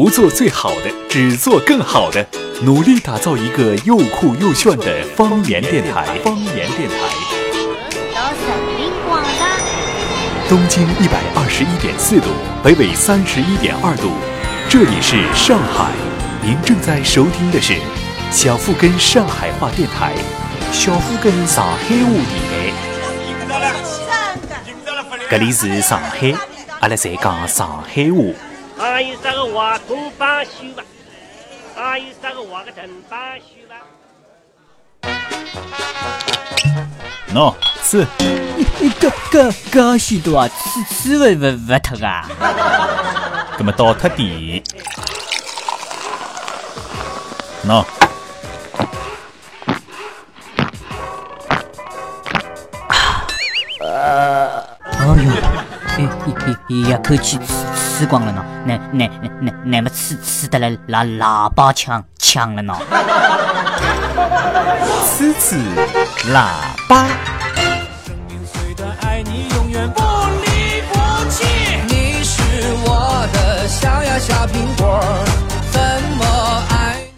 不做最好的，只做更好的，努力打造一个又酷又炫的方言电台。方言电台。东经一百二十一点四度，北纬三十一点二度，这里是上海。您正在收听的是小富根上海话电台，小富根上海话电台。这里是上海，阿拉在讲上海话。还有啥个话公帮修吧？还有啥个话个正帮修吧？喏，是你搿搿搿许多啊，吃吃勿勿勿脱啊！搿么倒脱点。喏，哎哟，一一一口气吃吃光了呢，那那那那那么吃吃的来拿喇叭枪枪了呢。吃吃喇叭。岁的爱你永远不离不弃。你是我的小呀小苹果，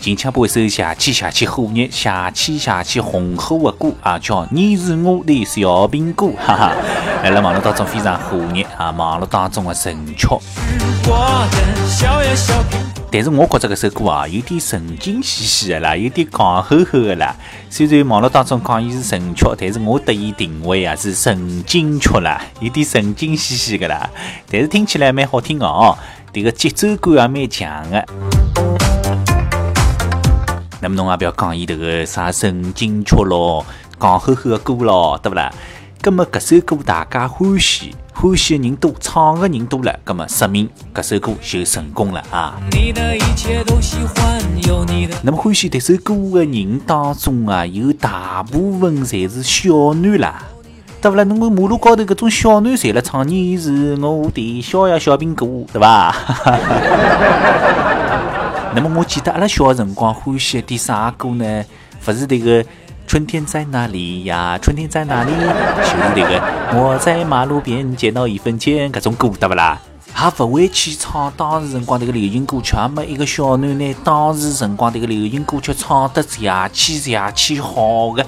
近腔播一首下气下气火热、下气下气红火的歌啊，叫《你是我的小苹果》，哈哈，来了网络当中非常火热啊，网络当中的神曲。但是我觉得这首歌啊，有点神经兮兮的啦，有点戆吼吼的啦。虽然网络当中讲伊是神曲，但是我得以定位啊是神经曲啦，有点神经兮兮的啦。但是听起来蛮好听的哦，这个节奏感也蛮强的。那么侬也不要讲伊迭个啥神经曲咯，戆呵呵的歌咯，对不啦？葛么搿首歌大家欢喜，欢喜的人多，唱的人多了，葛么说明搿首歌就成功了啊！你的一切都喜欢，有你的。那么欢喜迭首歌的人当中啊，有大部分侪是小囡啦，对不啦？侬看马路高头搿种小囡侪辣唱你是我的小呀小苹果，对伐？那么我记得阿拉小的辰光欢喜一点啥歌呢？勿是迭个春天在哪里呀？春天在哪里？就是迭个我在马路边捡到一分钱搿种歌，对勿啦？也勿会去唱当时辰光迭个流行歌曲，也没一个小囡拿当时辰光迭个流行歌曲唱得邪气邪气好的，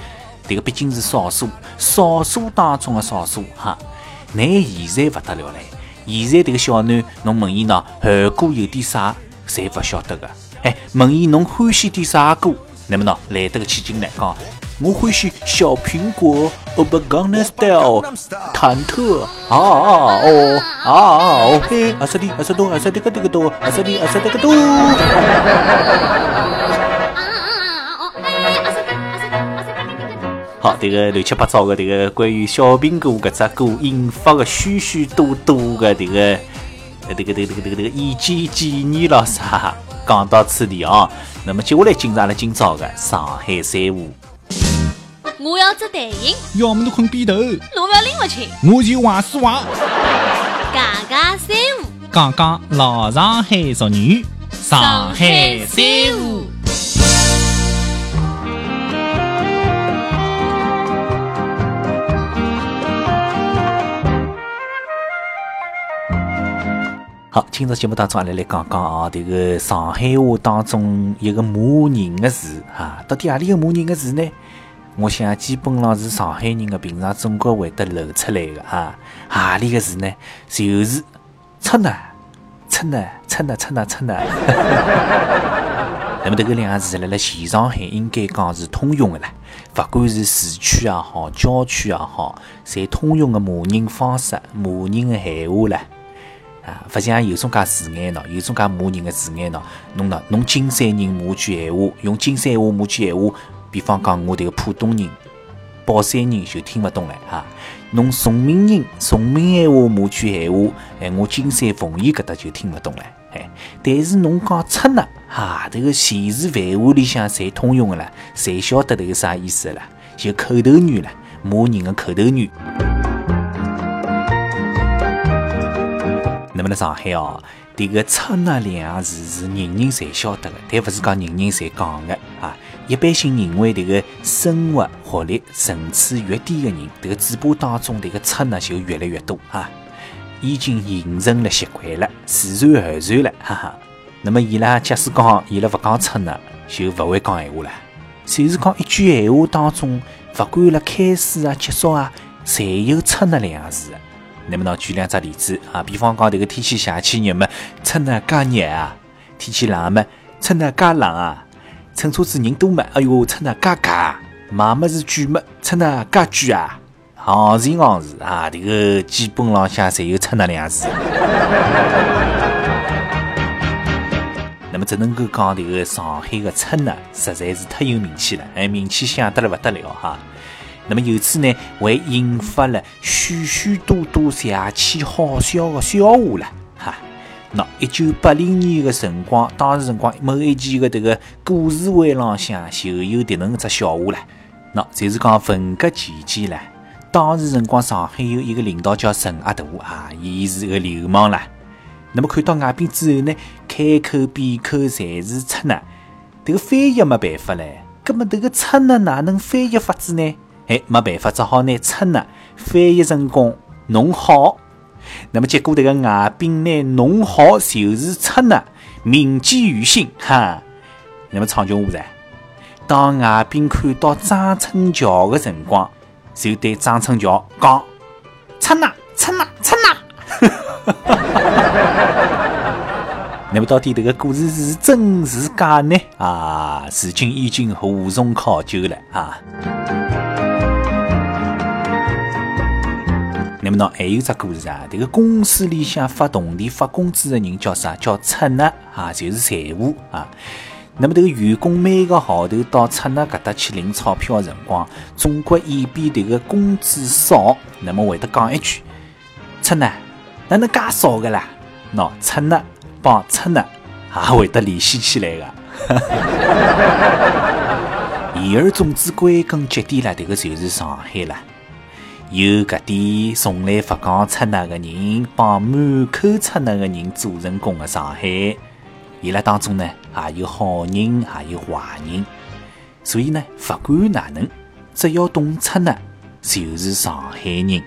迭个毕竟是少数，少数当中的少数哈。乃现在勿得了唻，现在迭个小囡，侬问伊喏，韩歌有点啥，侪勿晓得个。哎，问伊侬欢喜点啥歌？那么喏，来得个起劲来讲，我欢喜小苹果，Oh but Gangnam Style，忐忑啊啊哦啊啊哦嘿，阿萨里阿萨多阿萨这个这个多，阿萨里阿萨这个多。好，这个乱七八糟的这个关于小苹果搿只歌引发的许许多多的这个呃这个这个这个这个这个意见建议咯啥，讲到此地啊，那么接下来进入阿拉今朝的上海三胡。我要只电影，要么侬困边头，侬不要拎勿清。我就话是话。家家三胡，讲讲老上海俗语，上海三胡。好，今朝节目当中，阿拉来讲讲啊，这个上海话当中一个骂人的词啊，到底何里个骂人的词呢？我想基本上是上海人的平常总归会得露出来的啊，何里个词呢？就是出呢，出呢，出呢，出呢，出呢。那么这个两个字，辣辣前上海应该讲是通用的啦，勿管是市区也好，郊区也好，侪通用的骂人方式、骂人的闲话啦。啊，勿像有种介字眼喏，有种介骂人的字眼喏，侬喏，侬金山人骂句闲话，用金山话骂句闲话，比方讲我迭个浦东人、宝山人就听勿懂了哈。侬崇明人、崇明闲话骂句闲话，哎，我金山奉贤搿搭就听勿懂了，哎。但是侬讲出呢，哈，迭个现实范围里向侪通用的啦，侪晓得迭个啥意思啦，就口头语啦，骂人的口头语。那么辣上海哦，迭个“出”呢两字是人人侪晓得的，但勿是讲人人侪讲的啊。一般性认为，迭个生活学历层次越低的人，迭个嘴巴当中迭个“出”呢就越来越多啊，已经形成了习惯了，自然而然了，哈哈。那么伊拉假使讲伊拉勿讲出呢，就勿会讲闲话了。就是讲一句闲话当中，勿管辣开始啊、结束啊，侪有出呢两字。那么喏，举两只例子啊，比方讲迭个天气邪气热么，出呢介热啊；天气冷么，出呢介冷啊；乘车子人多么，哎哟，出呢介挤；买么子贵么，出呢介贵啊。行情行事啊，迭个基本浪向侪有出呢两个字。那么只能够讲迭个上海个出呢，实在是太有名气了，哎，名气响得了勿得了哈。那么由此呢，还引发了许许多多邪气好笑的笑话了哈。那一九八零年个辰光，当时辰光某一期个迭个故事会浪向就有迭能只笑话了。那就是讲文革期间唻，当时辰光上海有一个领导叫陈阿大啊，伊是个流氓啦。那么看到外宾之后呢，开口闭口侪是出呢，迭个翻译没办法唻。葛么迭个出呢哪能翻译法子呢？哎，没办法，只好拿出呢翻译成功侬好。那么结果迭个外宾呢，侬好就是出呢，铭记于心哈。那么唱句话噻，当外宾看到张春桥的辰光，就对张春桥讲：出呢，出呢，出呢。那么到底这个故事是真是假呢？啊，如今已经无从考究了啊。么呢，还有只故事啊，这个公司里向发铜钿、发工资的人叫啥？叫出纳啊，就是财务啊。那么这个员工每个号头到出纳搿搭去领钞票的辰光，总归以便这个工资少，那么会得讲一句：出纳哪能介少个啦？喏，出纳。帮出纳，也会得联系起来的。言而总之，归根结底了，这个就是上海了。有搿点从来勿讲出纳的人，帮满口出纳的人做成功的上海。伊拉当中呢，也有好人，也有坏人。所以呢，不管哪能，只要懂出纳，就是上海人。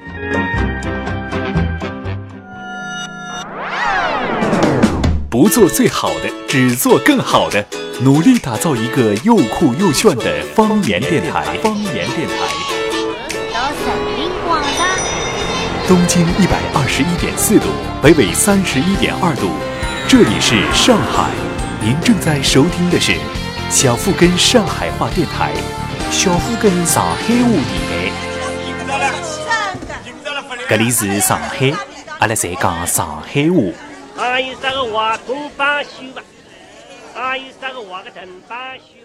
不做最好的，只做更好的，努力打造一个又酷又炫的方言电台。方言电台。东经一百二十一点四度，北纬三十一点二度，这里是上海。您正在收听的是小富根上海话电台，小富根上海话电台。这里是上海，阿拉在讲上海话。还有啥个话工帮修吧？还有啥个话个藤帮修吧？